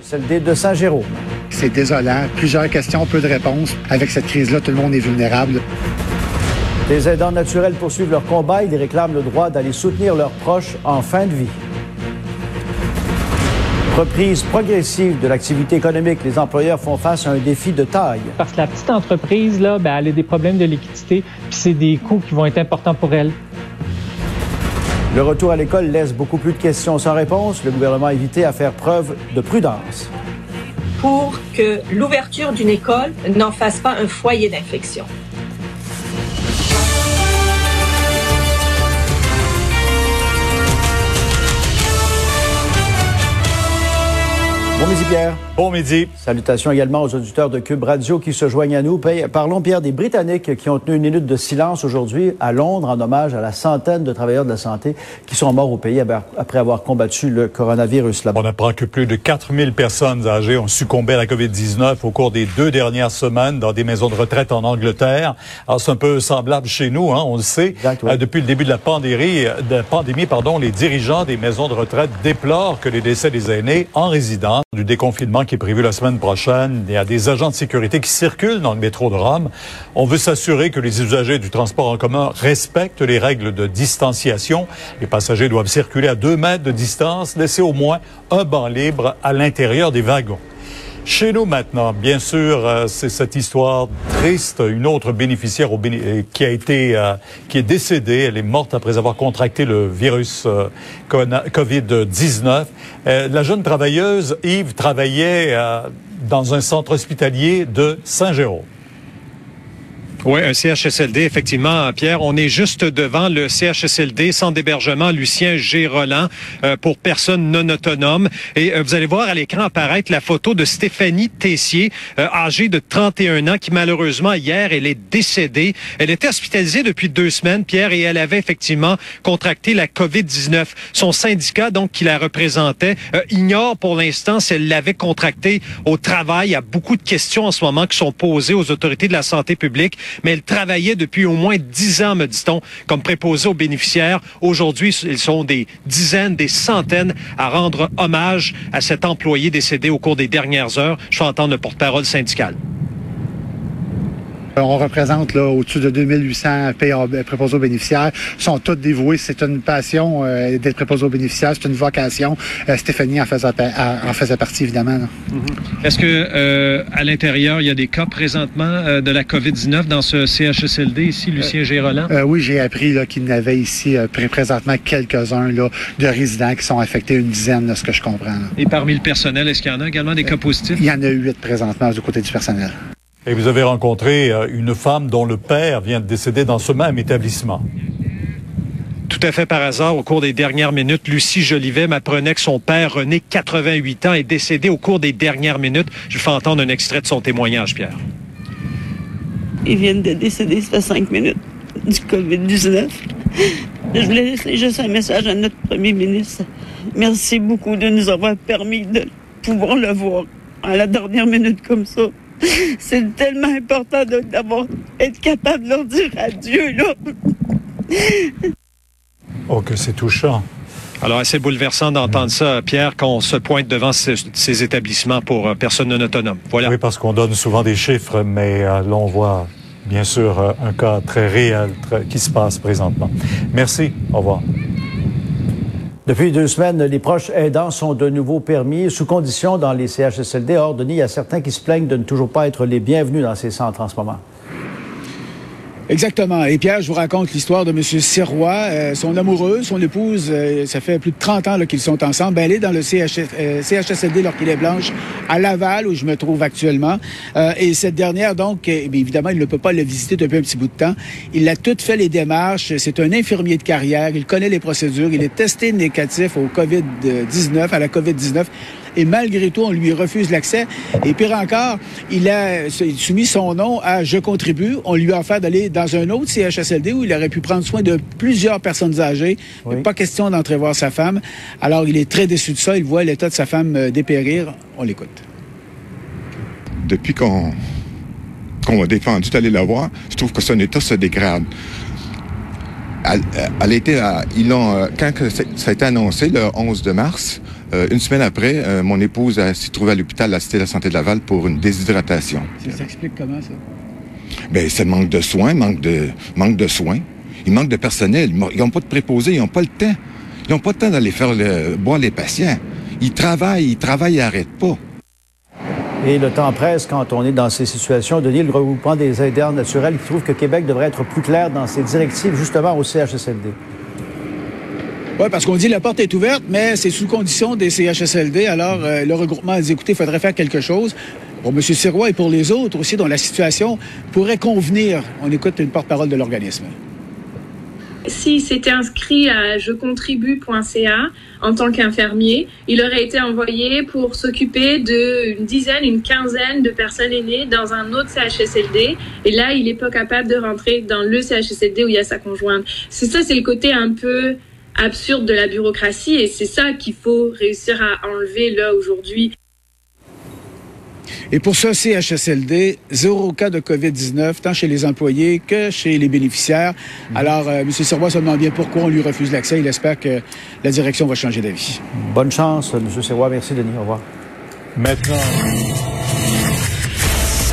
CHSLD de Saint-Jérôme. C'est désolant. Plusieurs questions, peu de réponses. Avec cette crise-là, tout le monde est vulnérable. Les aidants naturels poursuivent leur combat. Ils réclament le droit d'aller soutenir leurs proches en fin de vie. Reprise progressive de l'activité économique, les employeurs font face à un défi de taille. Parce que la petite entreprise, là, ben, elle a des problèmes de liquidité, puis c'est des coûts qui vont être importants pour elle. Le retour à l'école laisse beaucoup plus de questions sans réponse. Le gouvernement a invité à faire preuve de prudence. Pour que l'ouverture d'une école n'en fasse pas un foyer d'infection. Bon midi, Pierre. Bon midi. Salutations également aux auditeurs de Cube Radio qui se joignent à nous. Parlons, Pierre, des Britanniques qui ont tenu une minute de silence aujourd'hui à Londres en hommage à la centaine de travailleurs de la santé qui sont morts au pays après avoir combattu le coronavirus là-bas. On apprend que plus de 4000 personnes âgées ont succombé à la COVID-19 au cours des deux dernières semaines dans des maisons de retraite en Angleterre. Alors, c'est un peu semblable chez nous, hein, on le sait. Euh, depuis le début de la pandémie, de pandémie pardon, les dirigeants des maisons de retraite déplorent que les décès des aînés en résidence du déconfinement qui est prévu la semaine prochaine. Il y a des agents de sécurité qui circulent dans le métro de Rome. On veut s'assurer que les usagers du transport en commun respectent les règles de distanciation. Les passagers doivent circuler à deux mètres de distance, laisser au moins un banc libre à l'intérieur des wagons. Chez nous maintenant, bien sûr, euh, c'est cette histoire triste. Une autre bénéficiaire euh, qui a été, euh, qui est décédée. Elle est morte après avoir contracté le virus Covid-19. la jeune travailleuse, Yves, travaillait dans un centre hospitalier de Saint-Jérôme. Oui, un CHSLD, effectivement, Pierre. On est juste devant le CHSLD, centre d'hébergement Lucien G. Roland, euh, pour personnes non autonomes. Et euh, vous allez voir à l'écran apparaître la photo de Stéphanie Tessier, euh, âgée de 31 ans, qui malheureusement, hier, elle est décédée. Elle était hospitalisée depuis deux semaines, Pierre, et elle avait effectivement contracté la COVID-19. Son syndicat, donc, qui la représentait, ignore pour l'instant si elle l'avait contractée au travail. Il y a beaucoup de questions en ce moment qui sont posées aux autorités de la santé publique mais elle travaillait depuis au moins dix ans, me dit-on, comme préposée aux bénéficiaires. Aujourd'hui, ils sont des dizaines, des centaines à rendre hommage à cet employé décédé au cours des dernières heures. Je fais entendre le porte-parole syndical. On représente là au-dessus de 2800 préposés aux bénéficiaires. Ils sont tous dévoués. C'est une passion euh, d'être préposé aux bénéficiaires. C'est une vocation. Euh, Stéphanie en faisait, en faisait partie, évidemment. Mm-hmm. Est-ce que euh, à l'intérieur, il y a des cas présentement de la COVID-19 dans ce CHSLD ici, Lucien Géroland? oui, j'ai appris qu'il y en avait ici présentement quelques-uns de résidents qui sont affectés, une dizaine, de ce que je comprends. Et parmi le personnel, est-ce qu'il y en a également des cas positifs? Il y en a huit présentement du côté du personnel. Et vous avez rencontré euh, une femme dont le père vient de décéder dans ce même établissement. Tout à fait par hasard, au cours des dernières minutes, Lucie Jolivet m'apprenait que son père, René, 88 ans, est décédé au cours des dernières minutes. Je fais entendre un extrait de son témoignage, Pierre. Ils viennent de décéder, ça fait cinq minutes, du COVID-19. Je voulais laisser juste un message à notre premier ministre. Merci beaucoup de nous avoir permis de pouvoir le voir à la dernière minute comme ça. C'est tellement important d'avoir être capable de leur dire adieu, là. Oh, que c'est touchant. Alors, c'est bouleversant d'entendre ça, Pierre, qu'on se pointe devant ces, établissements pour euh, personnes non autonomes. Voilà. Oui, parce qu'on donne souvent des chiffres, mais euh, là, on voit bien sûr euh, un cas très réel qui se passe présentement. Merci. Au revoir. Depuis deux semaines, les proches aidants sont de nouveau permis sous condition dans les CHSLD. Or, Denis, il y a certains qui se plaignent de ne toujours pas être les bienvenus dans ces centres en ce moment. Exactement. Et Pierre, je vous raconte l'histoire de M. Sirois. Euh, son amoureuse, son épouse, euh, ça fait plus de 30 ans qu'ils sont ensemble. Ben, elle est dans le CHS, euh, CHSLD est blanche à Laval, où je me trouve actuellement. et cette dernière, donc, évidemment, il ne peut pas la visiter depuis un petit bout de temps. Il a tout fait les démarches. C'est un infirmier de carrière. Il connaît les procédures. Il est testé négatif au COVID-19, à la COVID-19 et malgré tout, on lui refuse l'accès. Et pire encore, il a soumis son nom à Je contribue. On lui a offert d'aller dans un autre CHSLD où il aurait pu prendre soin de plusieurs personnes âgées. Pas question d'entrer voir sa femme. Alors, il est très déçu de ça. Il voit l'état de sa femme euh, dépérir. On l'écoute. Depuis qu'on qu'on a défendu d'aller la voir, je trouve que son état se dégrade. Elle, elle était, ils ont, quand ça a été annoncé le 11 de mars, Euh, une semaine après, euh, mon épouse s'est trouvée à l'hôpital à la Cité de la Santé de Laval pour une déshydratation. Ça s'explique comment, ça? Ben, c'est manque de soins, manque de, manque de soins. Il manque de personnel. Ils n'ont pas de préposés, ils n'ont pas le temps. Ils n'ont pas le temps d'aller faire le, boire les patients. Ils travaillent, ils travaillent, ils n'arrêtent pas. Et le temps presse quand on est dans ces situations. Denis, le regroupement des aideurs naturels qui trouve que Québec devrait être plus clair dans ses directives, justement au CHSLD. Oui, parce qu'on dit la porte est ouverte, mais c'est sous condition des CHSLD. Alors, euh, le regroupement a dit, écoutez, il faudrait faire quelque chose. Pour M. Sirois et pour les autres aussi, dont la situation pourrait convenir. On écoute une porte-parole de l'organisme. S'il s'était inscrit à jecontribue.ca en tant qu'infirmier, il aurait été envoyé pour s'occuper d'une dizaine, une quinzaine de personnes aînées dans un autre CHSLD. Et là, il n'est pas capable de rentrer dans le CHSLD où il y a sa conjointe. C'est ça, c'est le côté un peu absurde de la bureaucratie et c'est ça qu'il faut réussir à enlever là aujourd'hui. Et pour ce CHSLD, zéro cas de COVID-19, tant chez les employés que chez les bénéficiaires. Mhm. Alors, euh, M. Serrois se demande bien pourquoi on lui refuse l'accès. Il espère que la direction va changer d'avis. Bonne chance, M. Serrois. Merci, Denis. Au revoir. Maintenant.